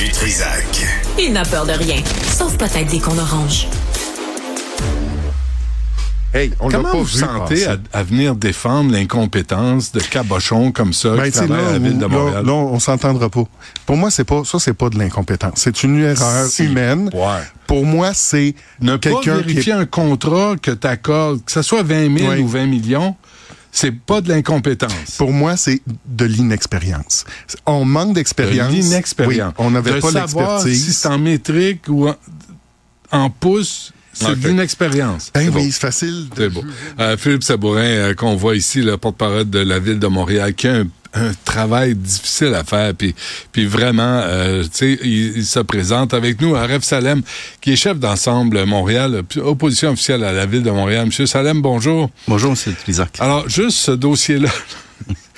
du Trisac. Il n'a peur de rien, sauf peut-être des qu'on orange. Hey, on Comment pas vous vu sentez à, à venir défendre l'incompétence de cabochons comme ça Ben, qui travaillent à la là, ville de là, Montréal? là, on s'entendra pas. Pour moi, c'est pas ça, c'est pas de l'incompétence. C'est une erreur Si. humaine. Ouais. Pour moi, c'est Ne pas qui vérifier est un contrat que tu accordes, que ce soit 20 000 Oui. ou 20 millions, c'est pas de l'incompétence. Pour moi, c'est de l'inexpérience. On manque De d'expérience. l'inexpérience. Oui, on n'avait De pas l'expertise. si c'est en métrique ou en, en pouces, c'est Ok. de l'inexpérience. Ben C'est oui, c'est facile. de C'est beau. Euh, Philippe Sabourin, euh, qu'on voit ici, le porte-parole de la ville de Montréal, qui a un, un travail difficile à faire, puis, puis vraiment, euh, tu sais, il, il se présente avec nous, Aref Salem, qui est chef d'ensemble Montréal, opposition officielle à la ville de Montréal. Monsieur Salem, bonjour. Bonjour, M. Trisac. Alors, juste ce dossier-là.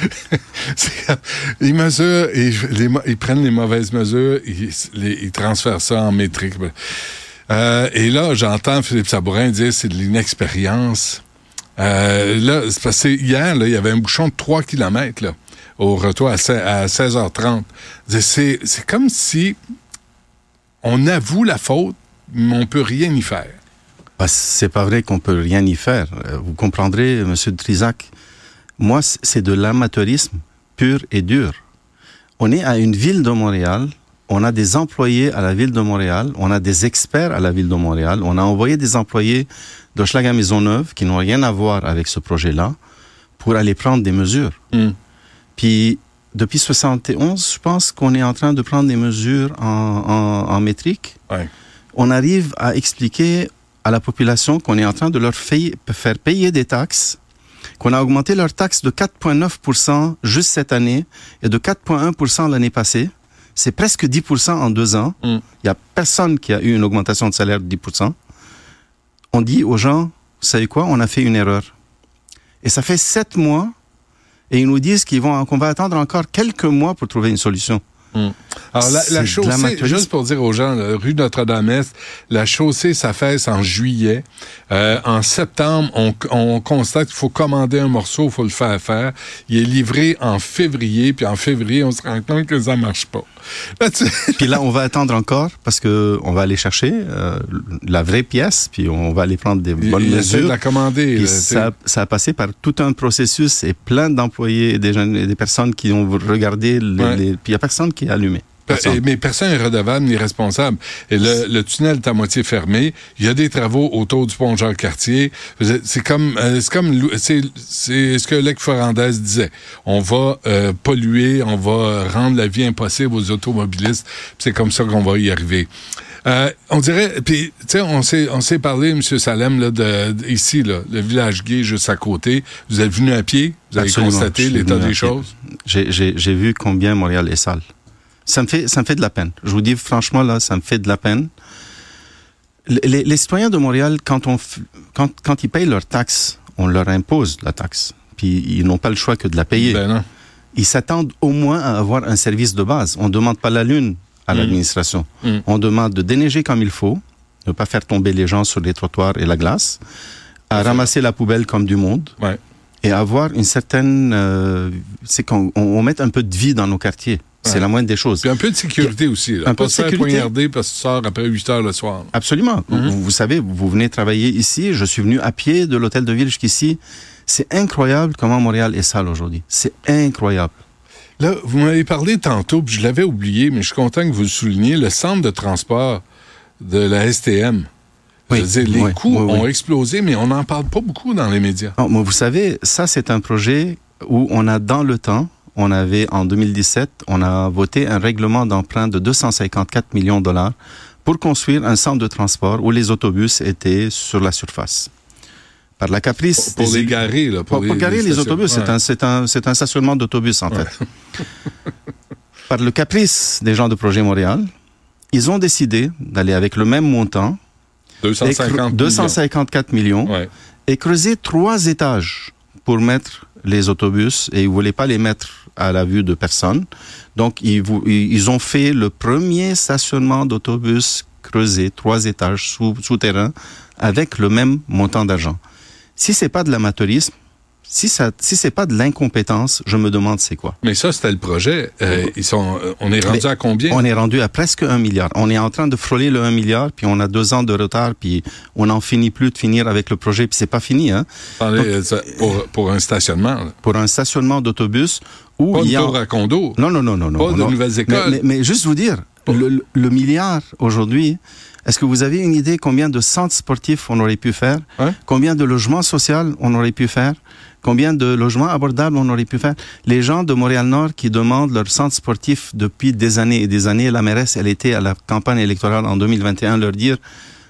ils mesurent, ils, les mo- ils prennent les mauvaises mesures, ils, les- ils transfèrent ça en métrique. Euh, et là, j'entends Philippe Sabourin dire c'est de l'inexpérience. Euh, là, c'est parce que hier, là, il y avait un bouchon de 3 km là, au retour à, se- à 16h30. C'est comme si on avoue la faute, mais on peut rien y faire. Bah, c'est pas vrai qu'on peut rien y faire. Euh, Vous comprendrez, Monsieur Trisac. Moi, c'est de l'amateurisme pur et dur. On est à une ville de Montréal. On a des employés à la ville de Montréal. On a des experts à la ville de Montréal. On a envoyé des employés d'Hochelaga Maisonneuve qui n'ont rien à voir avec ce projet-là pour aller prendre des mesures. Mm. Puis, depuis 71, je pense qu'on est en train de prendre des mesures en, en, en métrique. Ouais. On arrive à expliquer à la population qu'on est en train de leur faire payer des taxes, qu'on a augmenté leurs taxes de 4,9% juste cette année et de 4,1% l'année passée. C'est presque 10% en deux ans. Mm. Il n'y a personne qui a eu une augmentation de salaire de 10%. On dit aux gens, vous savez quoi, on a fait une erreur. Et ça fait sept mois et ils nous disent qu'ils vont, qu'on va attendre encore quelques mois pour trouver une solution. Alors, la, la chaussée, juste pour dire aux gens, là, rue Notre-Dame-Est, la chaussée s'affaisse en juillet. Euh, en septembre, on, on constate qu'il faut commander un morceau, il faut le faire faire. Il est livré en février, puis en février, on se rend compte que ça marche pas. Là, tu- Puis là, on va attendre encore parce que on va aller chercher euh, la vraie pièce, puis on va aller prendre des bonnes il essaie de mesures. la commander. Là, ça, ça a passé par tout un processus et plein d'employés et des, jeunes, et des personnes qui ont regardé. Les, Ouais. les- puis il n'y a personne qui a allumé. Personne. Mais personne n'est redevable ni responsable. Et le, le tunnel est à moitié fermé. Il y a des travaux autour du pont Jean-Cartier. C'est comme, euh, c'est comme, c'est ce que Lec Ferrandez disait. On va euh, polluer, on va rendre la vie impossible aux automobilistes. C'est comme ça qu'on va y arriver. Euh, on dirait, puis tu sais, on s'est on s'est parlé, M. Salem, là, de, de- ici, là, le village gay juste à côté. Vous êtes venu à pied, vous avez Absolument. constaté l'état des choses? J'ai- J'ai j'ai vu combien Montréal est sale. Ça me fait, ça me fait de la peine. Je vous dis franchement là, ça me fait de la peine. Les, citoyens de Montréal, quand on, quand, quand ils payent leurs taxes, on leur impose la taxe. Puis ils n'ont pas le choix que de la payer. Ben non. ils s'attendent au moins à avoir un service de base. On ne demande pas la lune à Mm. l'administration. Mm. On demande de déneiger comme il faut, ne pas faire tomber les gens sur les trottoirs et la glace, à ramasser la poubelle comme du monde Ouais. et avoir une certaine... euh, c'est qu'on on, on mette un peu de vie dans nos quartiers. C'est Ouais. la moindre des choses. Puis un peu de sécurité aussi. Là. Un peu de sécurité. poignarder parce que tu sors après 8 heures le soir. Absolument. Mhm. vous, vous savez, vous venez travailler ici, je suis venu à pied de l'hôtel de ville jusqu'ici. C'est incroyable comment Montréal est sale aujourd'hui. C'est incroyable. Là, vous m'avez parlé tantôt, puis je l'avais oublié, mais je suis content que vous le souligniez, le centre de transport de la STM. Oui, Je veux dire, les oui, coûts oui. ont explosé, mais on n'en parle pas beaucoup dans les médias. Non, mais vous savez, ça c'est un projet où on a dans le temps, on avait en 2017, on a voté un règlement d'emprunt de 254 millions de dollars pour construire un centre de transport où les autobus étaient sur la surface. Par la caprice Pour des les garer, là. pour, pour garer les autobus, c'est Ouais. un, c'est un, c'est un stationnement d'autobus en fait. Par le caprice des gens de Projet Montréal, ils ont décidé d'aller avec le même montant, et cre- 250 254 millions, millions. Ouais. et creuser trois étages pour mettre les autobus et ils voulaient pas les mettre à la vue de personne. Donc ils, ils ont fait le premier stationnement d'autobus creusé, trois étages sous, souterrain, avec le même montant d'argent. Si c'est pas de l'amateurisme, Si ça, si c'est pas de l'incompétence, je me demande c'est quoi. Mais ça, c'était le projet. Euh, ils sont, euh, on est rendu Mais à combien? On est rendu à presque un milliard. On est en train de frôler le 1 milliard, puis on a deux ans de retard, puis on n'en finit plus de finir avec le projet, puis c'est pas fini, hein. Euh, pour, pour un stationnement. là. Pour un stationnement d'autobus où Pas il une y a tour à condo. non non non non non Pas de non. nouvelles Mais- écoles. Mais, mais juste vous dire, le, le- le milliard aujourd'hui, est-ce que vous avez une idée combien de centres sportifs on aurait pu faire, Ouais. combien de logements sociaux on aurait pu faire, combien de logements abordables on aurait pu faire? Les gens de Montréal-Nord qui demandent leur centre sportif depuis des années et des années, la mairesse, elle était à la campagne électorale en 2021, leur dire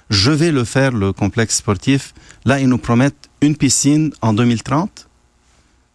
je vais le faire le complexe sportif. Là, ils nous promettent une piscine en 2030.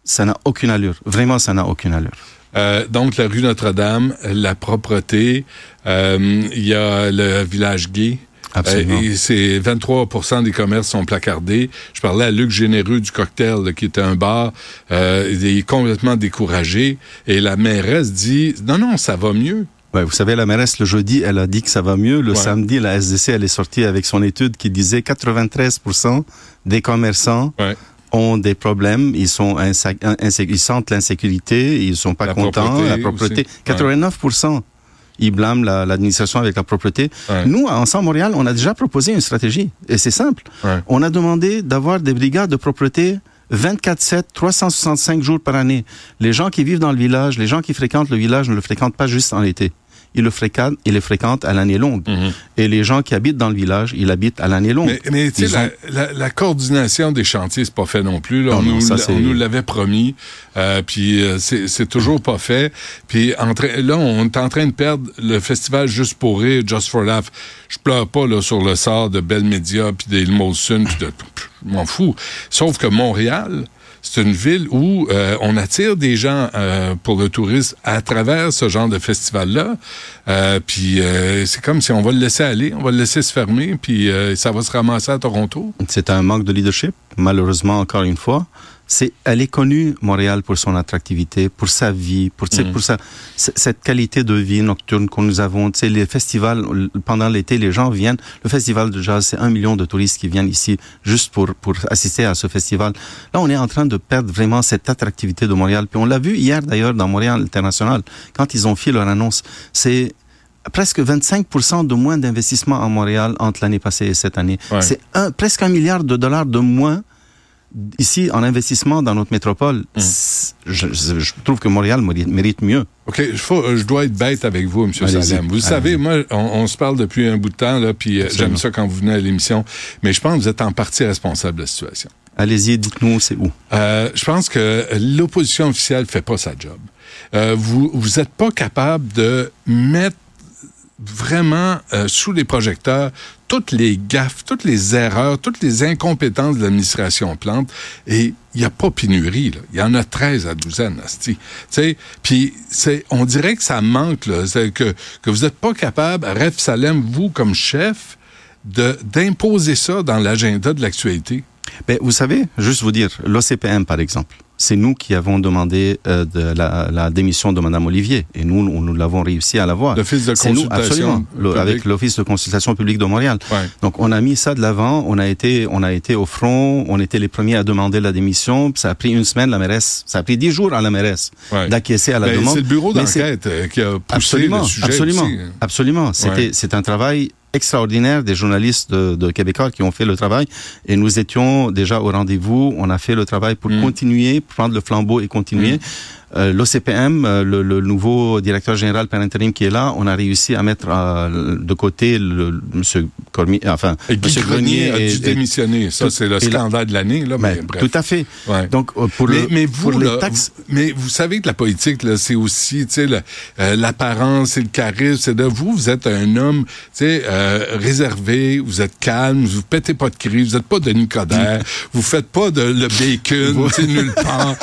Ça n'a aucune allure. Vraiment, ça n'a aucune allure. Euh, donc, la rue Notre-Dame, la propreté, euh, il y a le village gay. Absolument. Euh, et c'est 23% des commerces sont placardés. Je parlais à Luc Généreux du Cocktail, là, qui était un bar. Euh, il est complètement découragé. Et la mairesse dit, non, non, ça va mieux. Ouais, vous savez, la mairesse, le jeudi, elle a dit que ça va mieux. Le Ouais. samedi, la SDC, elle est sortie avec son étude qui disait 93% des commerçants Ouais. ont des problèmes. Ils sont ils sentent l'insécurité, ils sont pas La contents, propreté la propreté. aussi. Ouais. 89%. Ils blâment la- l'administration avec la propreté. Ouais. Nous, à Ensemble Montréal, on a déjà proposé une stratégie. Et c'est simple. Ouais. On a demandé d'avoir des brigades de propreté 24-7, 365 jours par année. Les gens qui vivent dans le village, les gens qui fréquentent le village ne le fréquentent pas juste en été. Ils le fréquentent, ils le fréquentent à l'année longue. Mhm. Et les gens qui habitent dans le village, ils habitent à l'année longue. Mais, mais tu sais, ont- la, la, la coordination des chantiers, c'est pas fait non plus. Là. Non, on, non, nous, ça, l'a- c'est- on nous l'avait promis, euh, puis euh, c'est toujours pas fait. Puis là, on est en train de perdre le festival Juste pour rire, Just for Laugh. Je pleure pas là sur le sort de Bell Media puis des Molson, puis de, je m'en fous. Sauf que Montréal, c'est une ville où euh, on attire des gens euh, pour le tourisme à travers ce genre de festival-là. Euh, puis euh, c'est comme si on va le laisser aller, on va le laisser se fermer, puis euh, ça va se ramasser à Toronto. C'est un manque de leadership, malheureusement, encore une fois. C'est, elle est connue, Montréal, pour son attractivité, pour sa vie, pour, Mhm. pour sa, cette qualité de vie nocturne que nous avons. Tu sais, les festivals, pendant l'été, les gens viennent. Le festival de jazz, c'est un million de touristes qui viennent ici juste pour, pour assister à ce festival. Là, on est en train de perdre vraiment cette attractivité de Montréal. Puis on l'a vu hier, d'ailleurs, dans Montréal International, quand ils ont fait leur annonce. C'est, presque 25% de moins d'investissement à Montréal entre l'année passée et cette année. Ouais. C'est un, presque un milliard de dollars de moins ici en investissement dans notre métropole. Mm. Je, je- je trouve que Montréal mérite, mieux. OK, je, faut- euh, je dois être bête avec vous, M. Salem. Vous savez, moi, on, on se parle depuis un bout de temps, là, puis euh, j'aime ça quand vous venez à l'émission, mais je pense que vous êtes en partie responsable de la situation. Allez-y, dites-nous c'est où? Euh, je pense que l'opposition officielle fait pas sa job. Euh, vous vous êtes pas capable de mettre vraiment euh, sous les projecteurs toutes les gaffes, toutes les erreurs, toutes les incompétences de l'administration Plante. Et il n'y a pas pénurie. Il y en a 13 à douzaine, asti. Puis on dirait que ça manque, là, que, que vous n'êtes pas capable, Ref Salem, vous comme chef, d'imposer ça dans l'agenda de l'actualité. Ben, vous savez, juste vous dire, l'OCPM par exemple, c'est nous qui avons demandé euh, de la, la démission de Madame Olivier et nous, nous, nous l'avons réussi à l'avoir. L'Office de C'est nous, consultation absolument, le- avec l'Office de consultation publique de Montréal. Ouais. Donc on a mis ça de l'avant, on a été, on a été au front, on était les premiers à demander la démission. Ça a pris une semaine la mairesse, ça a pris dix jours à la mairesse Ouais. d'acquiescer à la Ben, demande. c'est le bureau Mais d'enquête euh, qui a poussé Absolument, le sujet absolument, aussi. absolument. C'était, Ouais. c'est un travail extraordinaire des journalistes de, de Québécois qui ont fait le travail et nous étions déjà au rendez-vous. On a fait le travail pour Mm. continuer, prendre le flambeau et continuer. Euh, L'OCPM, euh, le, le nouveau directeur général par intérim qui est là, on a réussi à mettre euh, de côté le, monsieur Cormier, enfin Et Guy monsieur Grenier a dû et- démissionner. Ça, c'est le scandale de l'année. Là, mais, tout à fait. Ouais. Donc pour mais, le mais vous, pour là, les taxes, vous- mais vous savez que la politique, là, c'est aussi, tu sais, l'apparence et le charisme. C'est de vous, vous êtes un homme, tu sais, réservé, vous êtes calme, vous pétez pas de cris, vous êtes pas Denis Coderre, vous faites pas de le bacon, tu sais, nulle part.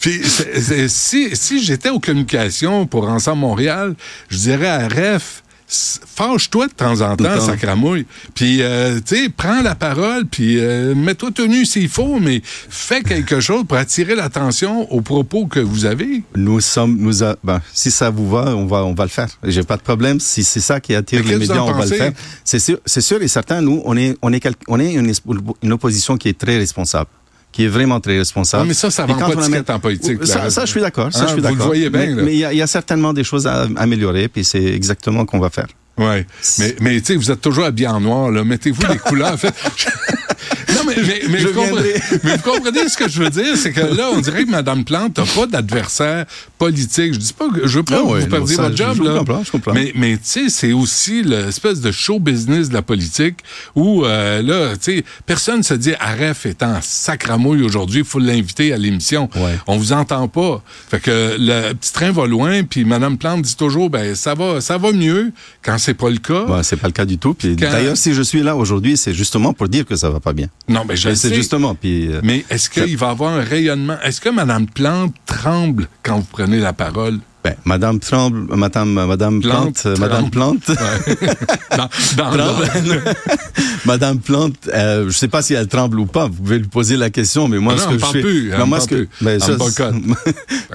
Puis, c'est- c'est- si, si j'étais aux communications pour Ensemble Montréal, je dirais à REF, fâche-toi de temps en temps, sacramouille. Puis, euh, tu sais, prends la parole, puis euh, mets-toi tenu s'il faut, mais fais quelque chose pour attirer l'attention aux propos que vous avez. Nous sommes, nous a, ben, si ça vous va, on va, on va le faire. J'ai pas de problème. Si c'est ça qui attire les médias, on va le faire. C'est sûr, c'est sûr et certain. Nous, on est, on est, on est une, es- une opposition qui est très responsable, qui est vraiment très responsable. Non, mais ça, ça quand pas de ticket en politique, Ça, ça, je suis d'accord. Suis vous le voyez bien, Mais il y, a- il y a certainement des choses à améliorer, puis c'est exactement ce qu'on va faire. Ouais. Mais, mais tu sais, vous êtes toujours habillé en noir, là. Mettez-vous des couleurs. Faites- non, mais, mais, mais, Je vous comprenez, viendrai. mais vous comprenez ce que je veux dire? C'est que là, on dirait que Mme Plante n'a pas d'adversaire politique. Je dis pas que je veux pas Ah que vous perdiez votre job, je là. comprends, je comprends. Mais, mais tu sais, c'est aussi l'espèce de show business de la politique où, euh, là, tu sais, personne se dit, Aref est en sacramouille aujourd'hui, il faut l'inviter à l'émission. Ouais. On vous entend pas. Fait que le petit train va loin, puis Mme Plante dit toujours, ben, ça va, ça va mieux quand c'est pas le cas. C'est pas le cas du tout. Puis Quand- D'ailleurs, si je suis là aujourd'hui, c'est justement pour dire que ça va pas bien. Non, mais je sais. justement. Puis, euh, Mais est-ce qu'il va y avoir un rayonnement? Est-ce que Mme Plante tremble quand vous prenez la parole? Ben, Madame Tremble, Madame, Madame Plante, Plante, euh, Madame. Plante, Dans. Madame Plante, euh, je sais pas si elle tremble ou pas. Vous pouvez lui poser la question, mais moi, Non, ce non, que elle je plus, elle Non, moi, ce que, ben, ça,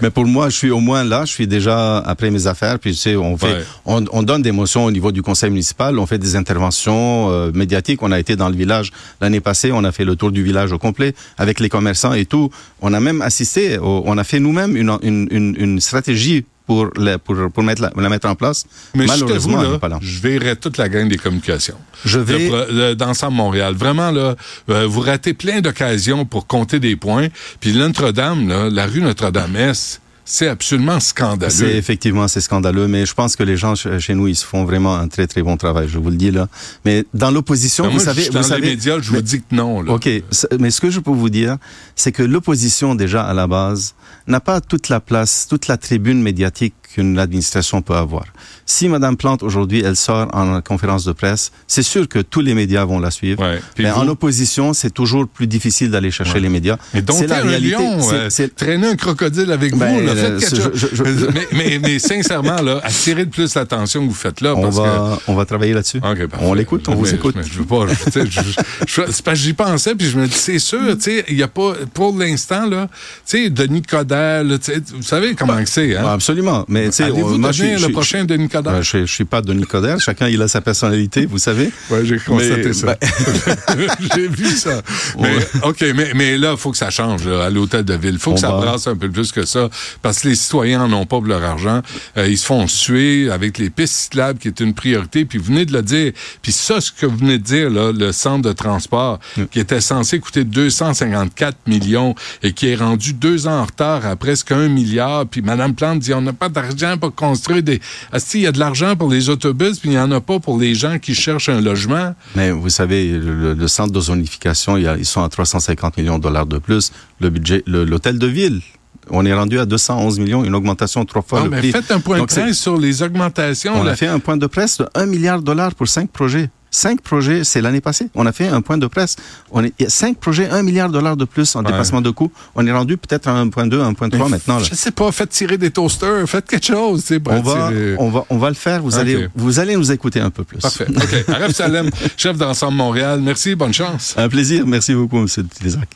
mais pour moi, je suis au moins là. Je suis déjà après mes affaires. Puis tu sais, on fait, Ouais. on, on donne des motions au niveau du conseil municipal. On fait des interventions euh, médiatiques. On a été dans le village l'année passée. On a fait le tour du village au complet avec les commerçants et tout. On a même assisté. au- on a fait nous-mêmes une, une, une, une stratégie pour la, pour, pour mettre la, la mettre en place. Mais je Malheureusement, elle là, pas là. je verrai toute la gang des communications. Je Le vais. le- d'ensemble Montréal. Vraiment, là, euh, vous ratez plein d'occasions pour compter des points. Puis Notre-Dame, là, la rue Notre-Dame-Est, c'est absolument C'est scandaleux. effectivement c'est scandaleux, mais je pense que les gens ch- chez nous ils se font vraiment un très très bon travail, je vous le dis là. Mais dans l'opposition, Ben, vous savez, dans vous savez, les médias, je vous dis que non. Là. Ok, mais ce que je peux vous dire, c'est que l'opposition déjà à la base n'a pas toute la place, toute la tribune médiatique qu'une administration peut avoir. Si Madame Plante aujourd'hui elle sort en conférence de presse, c'est sûr que tous les médias vont la suivre. Ouais. Mais vous- en opposition, c'est toujours plus difficile d'aller chercher Ouais. les médias. Mais donc, la un réalité. lion, c'est- euh, traîner un crocodile avec Ben, vous, là, euh, faites quelque je- chose. je- je- mais, mais, mais sincèrement, là, attirez de plus l'attention que vous faites là. on parce va, on va travailler là-dessus. on l'écoute, on Mais- vous écoute. je veux pas. c'est parce que j'y pensais, puis je me dis, c'est sûr, tu sais, il y a pas, pour l'instant, là, tu sais, Denis Coderre, là, vous savez comment que c'est, hein? Ouais, absolument. Mais tu sais, moi, je suis- je le prochain Denis Coderre? Euh, je, je suis pas Denis Coderre. Chacun il a sa personnalité, vous savez. Oui, j'ai constaté Mais, ça. ben- j'ai vu ça. Mais, OK, mais, mais là, il faut que ça change là, à l'hôtel de ville. Il faut On que ça va- brasse un peu plus que ça. Parce que les citoyens n'en ont pas leur argent. Euh, ils se font suer avec les pistes cyclables, qui est une priorité. Puis vous venez de le dire. Puis ça, ce que vous venez de dire, là, le centre de transport, qui était censé coûter 254 millions et qui est rendu deux ans en retard à presque un milliard. Puis Mme Plante dit, on n'a pas d'argent pour construire des... Asti, il y a de l'argent pour les autobus, puis il n'y en a pas pour les gens qui cherchent un logement. Mais vous savez, le, le centre de zonification, il y a- ils sont à 350 millions de dollars de plus. Le budget, l'hôtel de ville, on est rendu à 211 millions, une augmentation trois fois Ah, le mais prix. faites un point Donc, de presse sur les augmentations. On là. a fait un point de presse de 1 milliard de dollars pour cinq projets. Cinq projets, c'est l'année passée. On a fait un point de presse. On est, il y a cinq projets, 1 milliard de dollars de plus en Ouais. dépassement de coûts. On est rendu peut-être à 1.2, 1.3 maintenant. Là. Je sais pas, faites tirer des toasters, faites quelque chose. On va, on, va, on va le faire. Vous, allez, vous allez nous écouter un peu plus. Parfait. OK. Aref Salem, chef d'ensemble Montréal. Merci, bonne chance. Un plaisir. Merci beaucoup, M. Isaac.